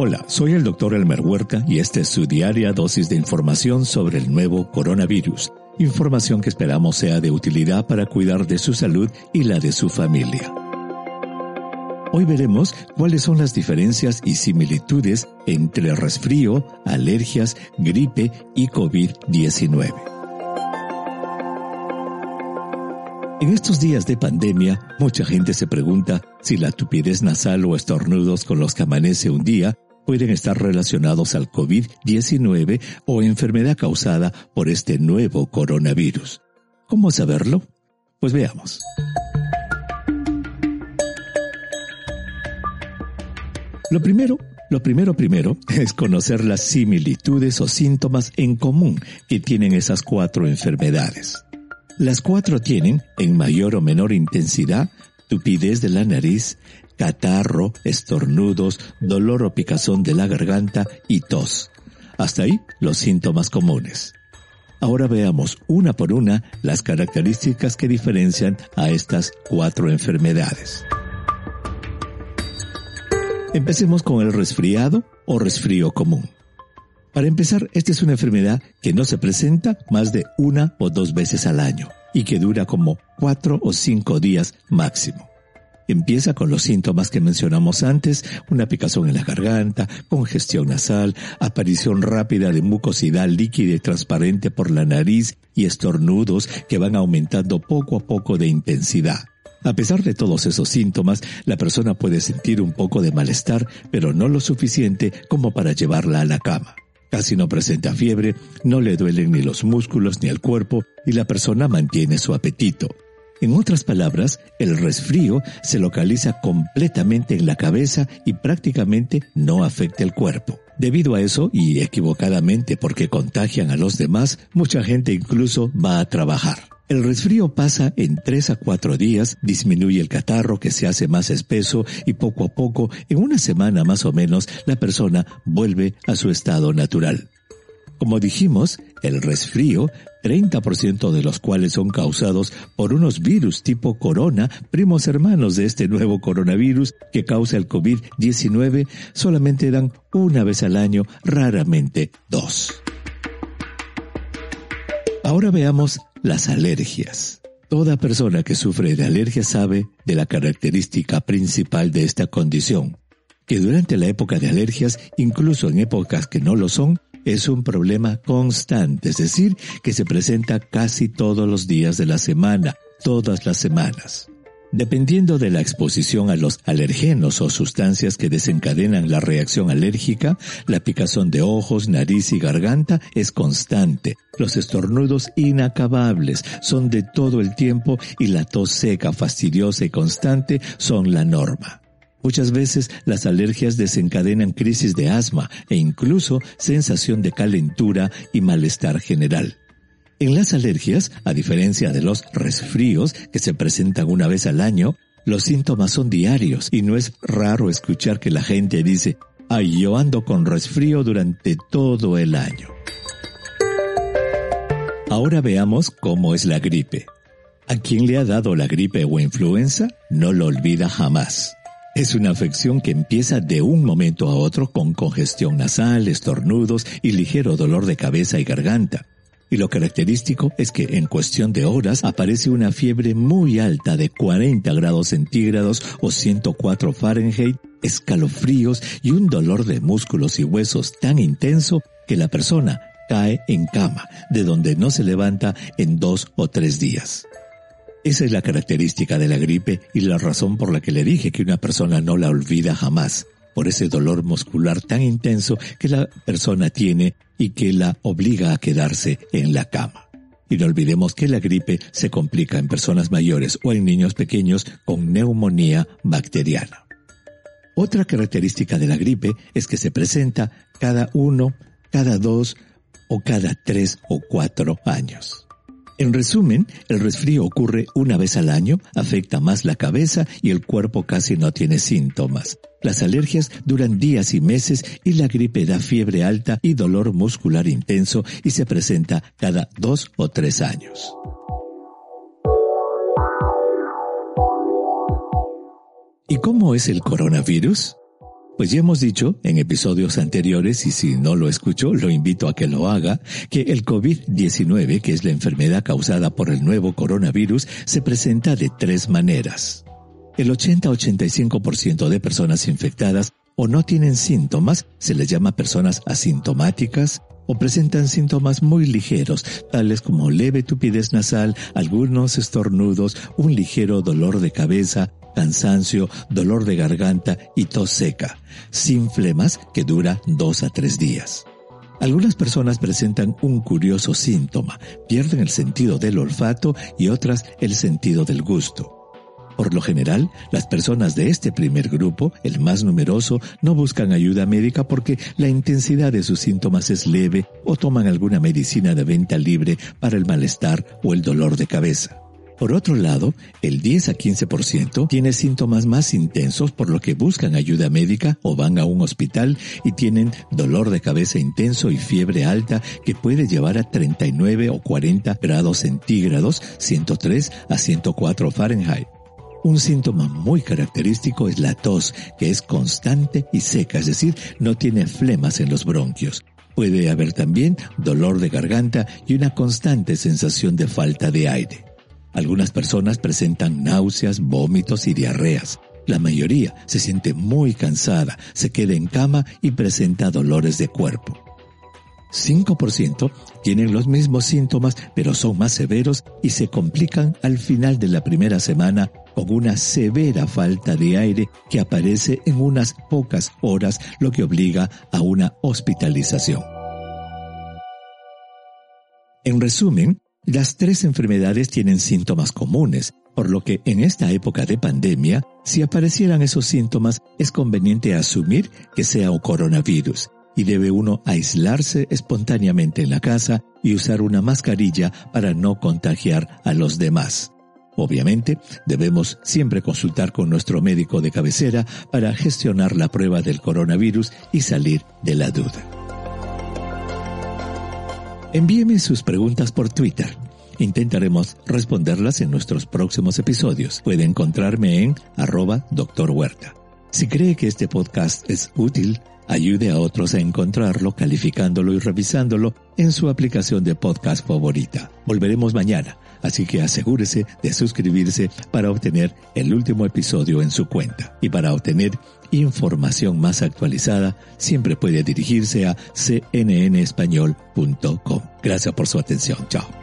Hola, soy el doctor Elmer Huerta y esta es su diaria dosis de información sobre el nuevo coronavirus. Información que esperamos sea de utilidad para cuidar de su salud y la de su familia. Hoy veremos cuáles son las diferencias y similitudes entre resfrío, alergias, gripe y COVID-19. En estos días de pandemia, mucha gente se pregunta si la tupidez nasal o estornudos con los que amanece un día pueden estar relacionados al COVID-19 o enfermedad causada por este nuevo coronavirus. ¿Cómo saberlo? Pues veamos. Lo primero, lo primero primero es conocer las similitudes o síntomas en común que tienen esas cuatro enfermedades. Las cuatro tienen, en mayor o menor intensidad, tupidez de la nariz, catarro, estornudos, dolor o picazón de la garganta y tos. Hasta ahí los síntomas comunes. Ahora veamos una por una las características que diferencian a estas cuatro enfermedades. Empecemos con el resfriado o resfrío común. Para empezar, esta es una enfermedad que no se presenta más de una o dos veces al año y que dura como cuatro o cinco días máximo. Empieza con los síntomas que mencionamos antes, una picazón en la garganta, congestión nasal, aparición rápida de mucosidad líquida y transparente por la nariz y estornudos que van aumentando poco a poco de intensidad. A pesar de todos esos síntomas, la persona puede sentir un poco de malestar, pero no lo suficiente como para llevarla a la cama. Casi no presenta fiebre, no le duelen ni los músculos ni el cuerpo y la persona mantiene su apetito. En otras palabras, el resfrío se localiza completamente en la cabeza y prácticamente no afecta el cuerpo. Debido a eso, y equivocadamente porque contagian a los demás, mucha gente incluso va a trabajar. El resfrío pasa en 3 a 4 días, disminuye el catarro que se hace más espeso y poco a poco, en una semana más o menos, la persona vuelve a su estado natural. Como dijimos, el resfrío, 30% de los cuales son causados por unos virus tipo corona, primos hermanos de este nuevo coronavirus que causa el COVID-19, solamente dan una vez al año, raramente dos. Ahora veamos las alergias. Toda persona que sufre de alergia sabe de la característica principal de esta condición, que durante la época de alergias, incluso en épocas que no lo son, es un problema constante, es decir, que se presenta casi todos los días de la semana, todas las semanas. Dependiendo de la exposición a los alergenos o sustancias que desencadenan la reacción alérgica, la picazón de ojos, nariz y garganta es constante. Los estornudos inacabables son de todo el tiempo y la tos seca, fastidiosa y constante son la norma. Muchas veces las alergias desencadenan crisis de asma e incluso sensación de calentura y malestar general. En las alergias, a diferencia de los resfríos que se presentan una vez al año, los síntomas son diarios y no es raro escuchar que la gente dice, ay, yo ando con resfrío durante todo el año. Ahora veamos cómo es la gripe. A quien le ha dado la gripe o influenza no lo olvida jamás. Es una afección que empieza de un momento a otro con congestión nasal, estornudos y ligero dolor de cabeza y garganta. Y lo característico es que en cuestión de horas aparece una fiebre muy alta de 40 grados centígrados o 104 Fahrenheit, escalofríos y un dolor de músculos y huesos tan intenso que la persona cae en cama, de donde no se levanta en dos o tres días. Esa es la característica de la gripe y la razón por la que le dije que una persona no la olvida jamás, por ese dolor muscular tan intenso que la persona tiene y que la obliga a quedarse en la cama. Y no olvidemos que la gripe se complica en personas mayores o en niños pequeños con neumonía bacteriana. Otra característica de la gripe es que se presenta cada uno, cada dos o cada tres o cuatro años. En resumen, el resfrío ocurre una vez al año, afecta más la cabeza y el cuerpo casi no tiene síntomas. Las alergias duran días y meses y la gripe da fiebre alta y dolor muscular intenso y se presenta cada dos o tres años. ¿Y cómo es el coronavirus? Pues ya hemos dicho en episodios anteriores, y si no lo escuchó, lo invito a que lo haga, que el COVID-19, que es la enfermedad causada por el nuevo coronavirus, se presenta de tres maneras. El 80-85% de personas infectadas o no tienen síntomas, se les llama personas asintomáticas, o presentan síntomas muy ligeros, tales como leve tupidez nasal, algunos estornudos, un ligero dolor de cabeza, cansancio, dolor de garganta y tos seca, sin flemas que dura dos a tres días. Algunas personas presentan un curioso síntoma, pierden el sentido del olfato y otras el sentido del gusto. Por lo general, las personas de este primer grupo, el más numeroso, no buscan ayuda médica porque la intensidad de sus síntomas es leve o toman alguna medicina de venta libre para el malestar o el dolor de cabeza. Por otro lado, el 10 a 15% tiene síntomas más intensos por lo que buscan ayuda médica o van a un hospital y tienen dolor de cabeza intenso y fiebre alta que puede llevar a 39 o 40 grados centígrados, 103 a 104 Fahrenheit. Un síntoma muy característico es la tos, que es constante y seca, es decir, no tiene flemas en los bronquios. Puede haber también dolor de garganta y una constante sensación de falta de aire. Algunas personas presentan náuseas, vómitos y diarreas. La mayoría se siente muy cansada, se queda en cama y presenta dolores de cuerpo. 5% tienen los mismos síntomas pero son más severos y se complican al final de la primera semana con una severa falta de aire que aparece en unas pocas horas lo que obliga a una hospitalización. En resumen, las tres enfermedades tienen síntomas comunes, por lo que en esta época de pandemia, si aparecieran esos síntomas, es conveniente asumir que sea un coronavirus y debe uno aislarse espontáneamente en la casa y usar una mascarilla para no contagiar a los demás. Obviamente, debemos siempre consultar con nuestro médico de cabecera para gestionar la prueba del coronavirus y salir de la duda. Envíeme sus preguntas por Twitter. Intentaremos responderlas en nuestros próximos episodios. Puede encontrarme en arroba doctor Huerta. Si cree que este podcast es útil, ayude a otros a encontrarlo calificándolo y revisándolo en su aplicación de podcast favorita. Volveremos mañana, así que asegúrese de suscribirse para obtener el último episodio en su cuenta. Y para obtener información más actualizada, siempre puede dirigirse a cnnespañol.com. Gracias por su atención. Chao.